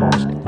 lost.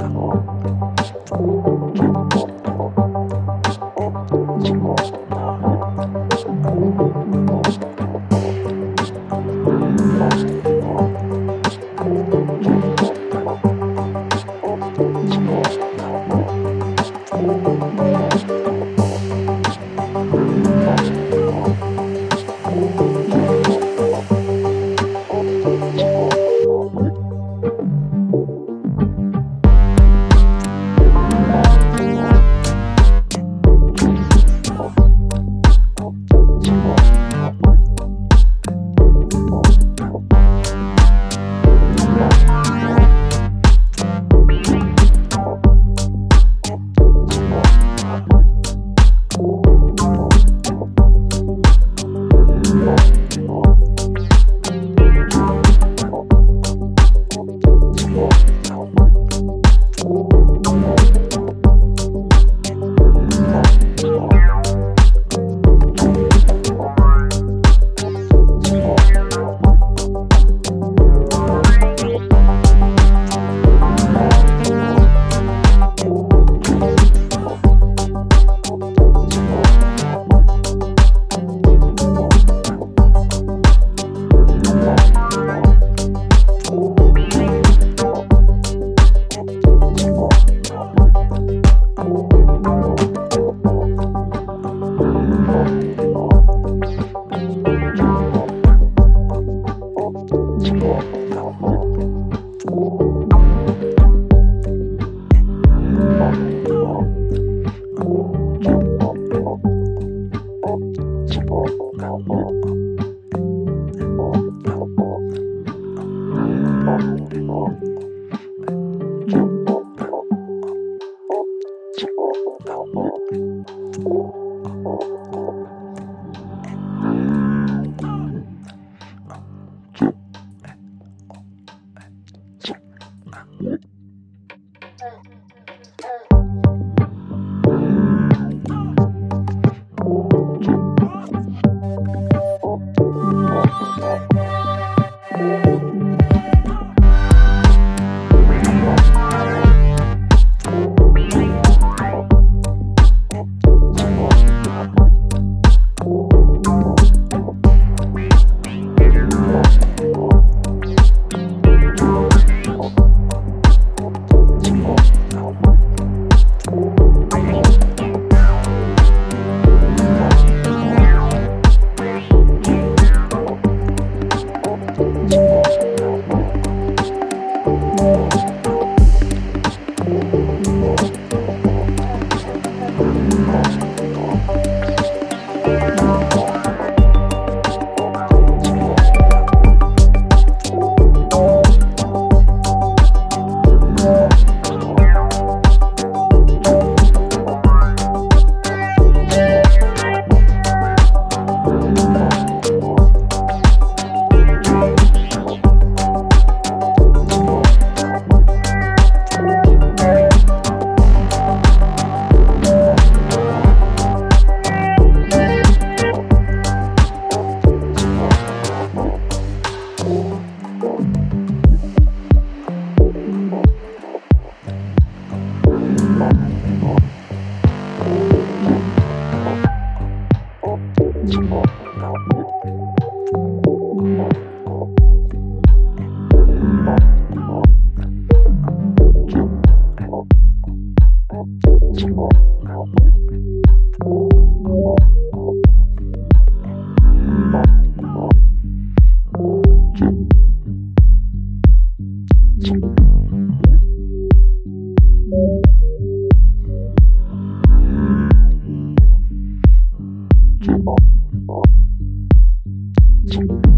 Balls. 走